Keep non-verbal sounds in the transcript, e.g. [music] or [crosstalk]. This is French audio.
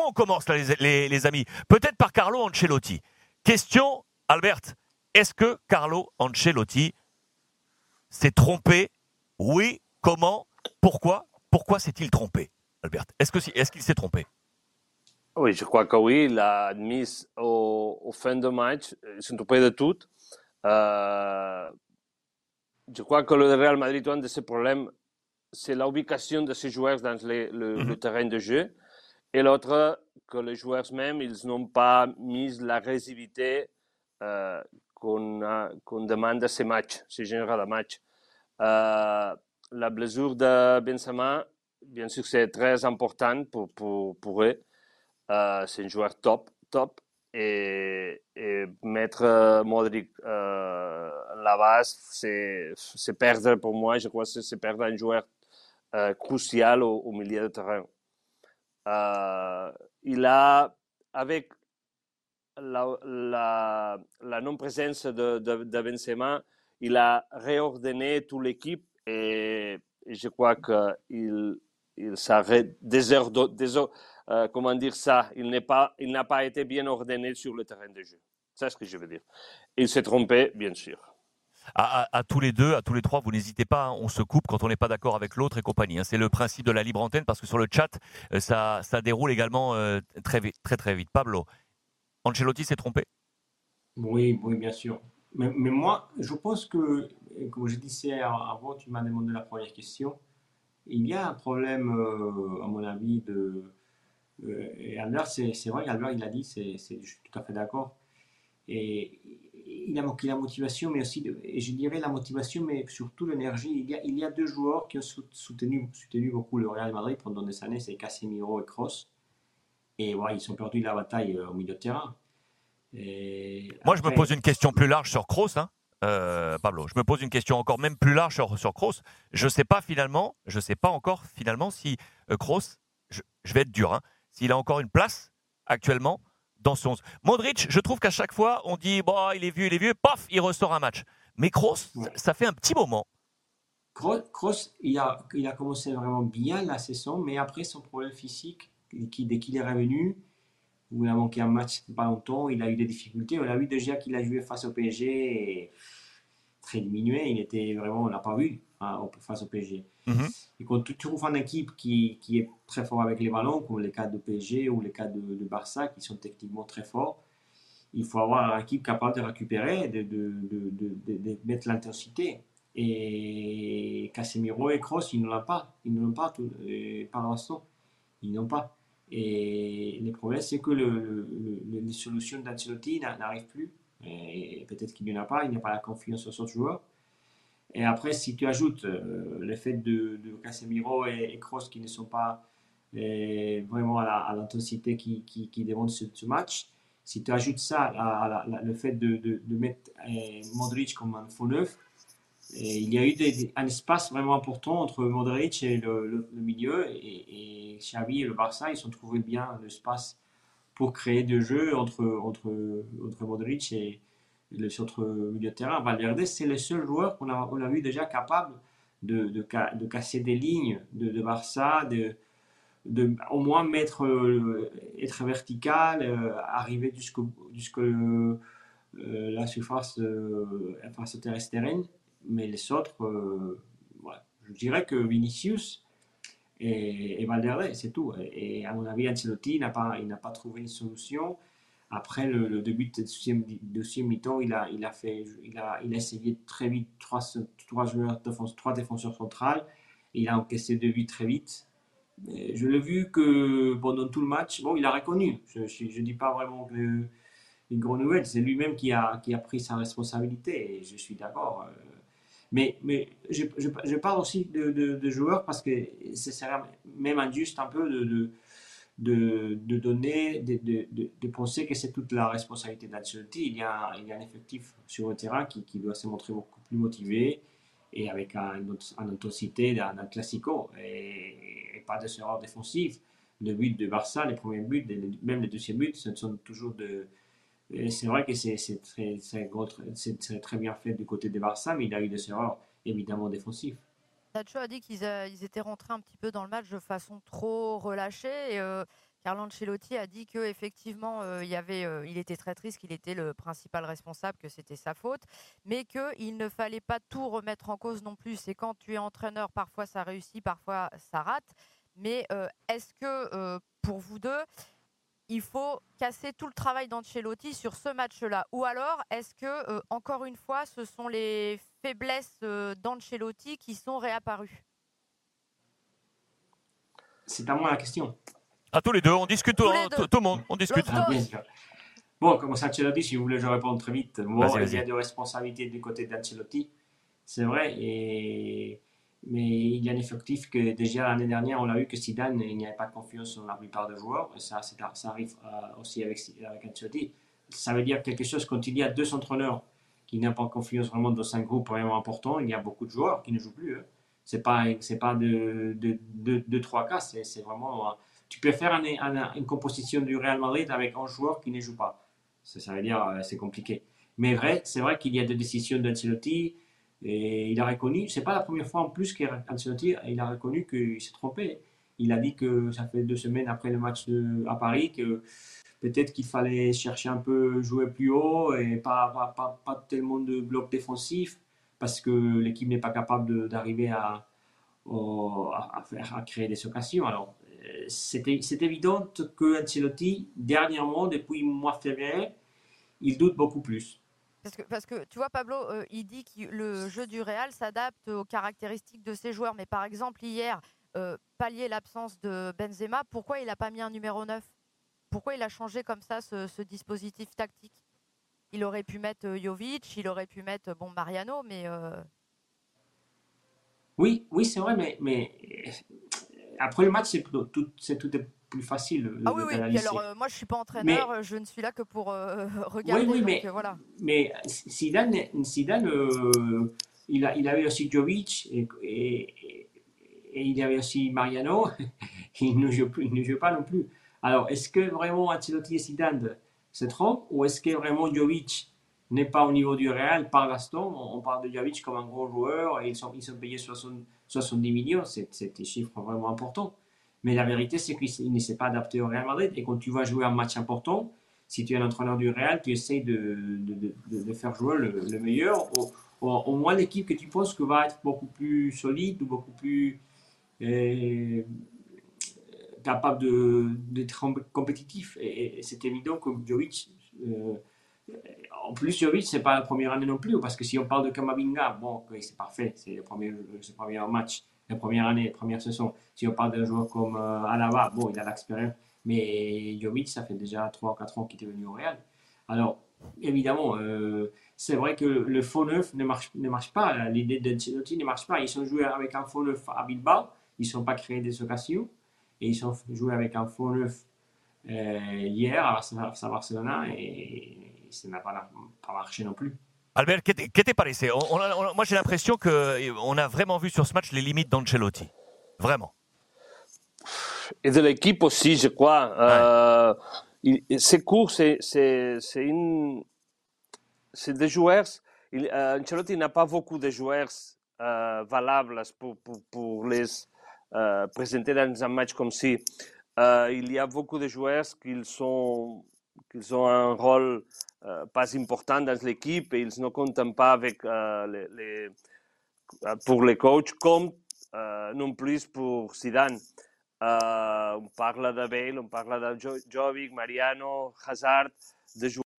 quoi on commence là, les, amis? Peut-être par Carlo Ancelotti. Question, Albert, est-ce que Carlo Ancelotti s'est trompé? Oui, comment? Pourquoi? Pourquoi s'est-il trompé, Albert? Est-ce qu'il est qu'il s'est trompé? Oui, je crois que oui. Il a admis au, fin de match, il s'est trompé de tout. Euh, je crois que le Real Madrid, un de ses problèmes, c'est l'ubication de ses joueurs dans le, mhm. terrain de jeu. Et l'autre, que les joueurs même, ils n'ont pas mis la résivité euh, qu'on demande à ces matchs, ces généraux de matchs. Euh, la blessure de Benzema, bien sûr, c'est très important pour, pour, pour eux. Euh, c'est un joueur top, top. Et, et mettre Modric euh, la base, c'est perdre pour moi, je crois que c'est perdre un joueur euh, crucial au, milieu de terrain. Euh, il a, avec la, non-présence de, Benzema, il a réordonné toute l'équipe et, je crois qu'il il euh, comment dire ça, il n'a pas, il pas été bien ordonné sur le terrain de jeu. C'est ce que je veux dire. Il s'est trompé, bien sûr à, tous les deux, à tous les trois, vous n'hésitez pas, hein, on se coupe quand on n'est pas d'accord avec l'autre et compagnie. Hein. C'est le principe de la libre antenne parce que sur le chat, euh, ça, ça déroule également euh, très, très très vite. Pablo, Ancelotti s'est trompé Oui, oui, bien sûr. Mais, moi, je pense que, comme je disais avant, tu m'as demandé la première question, il y a un problème, euh, à mon avis, de... et Albert, c'est vrai, Albert, il a dit, c'est, je suis tout à fait d'accord. Et il a manqué la motivation, mais aussi, et je dirais la motivation, mais surtout l'énergie. Il y, a, il y a deux joueurs qui ont soutenu, soutenu beaucoup le Real Madrid pendant des années, c'est Casemiro et Kroos. Et voilà, ils ont perdu la bataille euh, au milieu de terrain. Moi, je me pose une question plus large sur Kroos, hein, euh, Pablo. Je me pose une question encore même plus large sur, sur Kroos. Je ne sais pas finalement, je sais pas encore finalement si euh, Kroos, je, je, vais être dur, hein, s'il a encore une place actuellement dans son. Modric, je trouve qu'à chaque fois, on dit bah, il est vieux, il est vieux, paf, il ressort un match. Mais Kroos, ça fait un petit moment. Kroos, il a, il a commencé vraiment bien la saison, mais après son problème physique, qui, dès qu'il est revenu, où il a manqué un match pas longtemps, il a eu des difficultés. On a vu déjà qu'il a joué face au PSG et très diminué. Il était vraiment, on l'a pas vu hein, face au PSG. Mhm. Et quand tu trouves une équipe qui, qui, est très fort avec les ballons, comme les cas de PSG ou les cas de, Barça, qui sont techniquement très forts, il faut avoir une équipe capable de récupérer, de, de, de mettre l'intensité. Et Casemiro et Kroos, ils ne l'ont pas. Ils ne l'ont pas tout, par l'instant. Ils n'ont pas. Et le problème, c'est que le, les solutions d'Ancelotti n'arrivent plus. Et peut-être qu'il n'y en a pas, il n'y a pas la confiance sur ce joueur. Et après, si tu ajoutes euh, le fait de, de Casemiro et, Kroos qui ne sont pas euh, vraiment à l'intensité qui, demande ce, match, si tu ajoutes ça à, le fait de, de, mettre euh, Modric comme un faux neuf, il y a eu un espace vraiment important entre Modric et le, milieu. Et, et, Xavi et le Barça, ils ont trouvé bien l'espace pour créer des jeux entre, entre, entre Modric et, le centre milieu de terrain. Valverde, c'est le seul joueur qu'on a, on a vu déjà capable de, de, casser des lignes de, de Barça, de, de, au moins mettre, euh, être vertical, euh, arriver jusqu'à euh, la surface, surface terrestre Mais les autres, je dirais que Vinicius et, et Valverde, c'est tout. Et, à mon avis, Ancelotti n'a pas, pas trouvé une solution. Après le, début de deuxième, mi-temps, il a, il, a il, a, il a essayé très vite trois, trois, joueurs, trois défenseurs centrales. il a encaissé deux buts très vite. je l'ai vu que pendant tout le match, bon, il a reconnu. Je ne dis pas vraiment que une grande nouvelle. C'est lui-même qui a, qui a pris sa responsabilité et je suis d'accord. Euh. Mais, mais je, je, parle aussi de, de, joueurs parce que c'est même injuste un peu de, de donner, de, penser que c'est toute la responsabilité d'Ancelotti. Il y, a, il y a un effectif sur le terrain qui, qui doit se montrer beaucoup plus motivé et avec une, intensité d'un classico et, pas de erreurs défensives. Le but de Barça, les premiers buts, même les deuxièmes buts, ce sont toujours de. C'est vrai que c'est très, très, très bien fait du côté de Barça, mais il a eu des erreurs évidemment défensives. Nacho a dit qu'ils étaient rentrés un petit peu dans le match de façon trop relâchée. Et, euh, Carlo Ancelotti a dit que effectivement il y avait, il était très triste, qu'il était le principal responsable, que c'était sa faute, mais qu'il ne fallait pas tout remettre en cause non plus. C'est quand tu es entraîneur, parfois ça réussit, parfois ça rate. Mais est-ce que pour vous deux, il faut casser tout le travail d'Ancelotti sur ce match-là Ou alors, est-ce que, encore une fois, ce sont les faiblesses d'Ancelotti qui sont réapparues? C'est à moi la question. À tous les deux, on discute, tout, le monde, on discute. Ah, bon, comme Ancelotti, si vous voulez, je réponds très vite. Bon, il y a des responsabilités du côté d'Ancelotti, c'est vrai, et mais il y a un effectif que déjà l'année dernière, on a vu que Zidane, il n'y avait pas de confiance dans la plupart des joueurs. Ça, ça arrive euh, aussi avec, Ancelotti. Ça veut dire quelque chose quand il y a deux entraîneurs qui n'ont pas confiance vraiment dans un groupe vraiment important. Il y a beaucoup de joueurs qui ne jouent plus. Hein. C'est pas c'est pas de, de, de, trois cas. C'est vraiment. Tu peux faire une composition du Real Madrid avec un joueur qui ne joue pas. Ça, ça veut dire euh, c'est compliqué. Mais vrai, c'est vrai qu'il y a des décisions d'Ancelotti et il a reconnu, c'est pas la première fois en plus qu'Ancelotti il a reconnu qu'il s'est trompé. Il a dit que ça fait deux semaines après le match de, à Paris que peut-être qu'il fallait chercher un peu jouer plus haut et pas, pas, pas, tellement de blocs défensifs parce que l'équipe n'est pas capable d'arriver à, à, créer des occasions. Alors, c'est évident que Ancelotti, dernièrement, depuis le mois de février, il doute beaucoup plus. Parce que, parce que tu vois, Pablo, euh, il dit que le jeu du Real s'adapte aux caractéristiques de ses joueurs. Mais par exemple, hier, euh, pallier l'absence de Benzema, pourquoi il n'a pas mis un numéro 9 Pourquoi il a changé comme ça ce, dispositif tactique? Il aurait pu mettre euh, Jovic, il aurait pu mettre bon Mariano, mais. Oui, oui, c'est vrai, mais, mais après le match, c'est tout, tout, tout est plus facile. Ah oui, oui. alors, euh, moi, je suis pas entraîneur, euh, je ne suis là que pour euh, [laughs] regarder. Oui, oui, mais, voilà. mais Zidane, Zidane il, a, il avait aussi Jovic et, et, il y avait aussi Mariano. [laughs] il ne joue, plus, il ne joue pas non plus. Alors, est-ce que vraiment Ancelotti et Zidane se trompent ou est-ce que vraiment Jovic n'est pas au niveau du Real par l'instant On parle de Jovic comme un gros joueur et ils sont, sont payés 70 millions. C'est des chiffres vraiment importants. Mais la vérité, c'est qu'il ne s'est pas adapté au Real Madrid. Et quand tu vas jouer un match important, si tu es un entraîneur du Real, tu de, de, faire jouer le, meilleur. Au, moins l'équipe que tu penses que va être beaucoup plus solide ou beaucoup plus euh, capable d'être compétitif. Et, c'est évident que Jovic, euh, en plus Jovic, c'est pas la première année non plus, parce que si on parle de Kamavinga, bon, c'est parfait, c'est le premier, le premier match la première année, la première saison. Si on parle d'un joueur comme euh, Alaba, bon, il a l'expérience, mais Jovic, ça fait déjà 3 ou 4 ans qu'il est venu au Real. Alors, évidemment, euh, c'est vrai que le faux neuf ne marche, ne marche pas. L'idée d'Ancelotti ne marche pas. Ils sont joués avec un faux neuf à Bilbao, ils ne sont pas créés des occasions, et ils sont joués avec un faux neuf euh, hier à Barcelona, ça n'a pas, pas marché non plus. Albert, ¿qué te, qué te parece on, on a, on, Moi, j'ai l'impression qu'on a vraiment vu sur ce match les limites d'Ancelotti. Vraiment. Et de l'équipe aussi, je crois. Euh, c'est court, c'est une... des joueurs. Il, euh, Ancelotti n'a pas beaucoup de joueurs euh, valables pour, pour, pour les euh, présenter dans un match comme ci. Euh, il y a beaucoup de joueurs qui, sont, qui ont un rôle euh, pas important dans l'équipe et ils ne comptent pas avec euh, les, les, euh, pour les coachs comme non plus pour Zidane. on parle de Bale, on parle de Jovic, Mariano, Hazard, de joueurs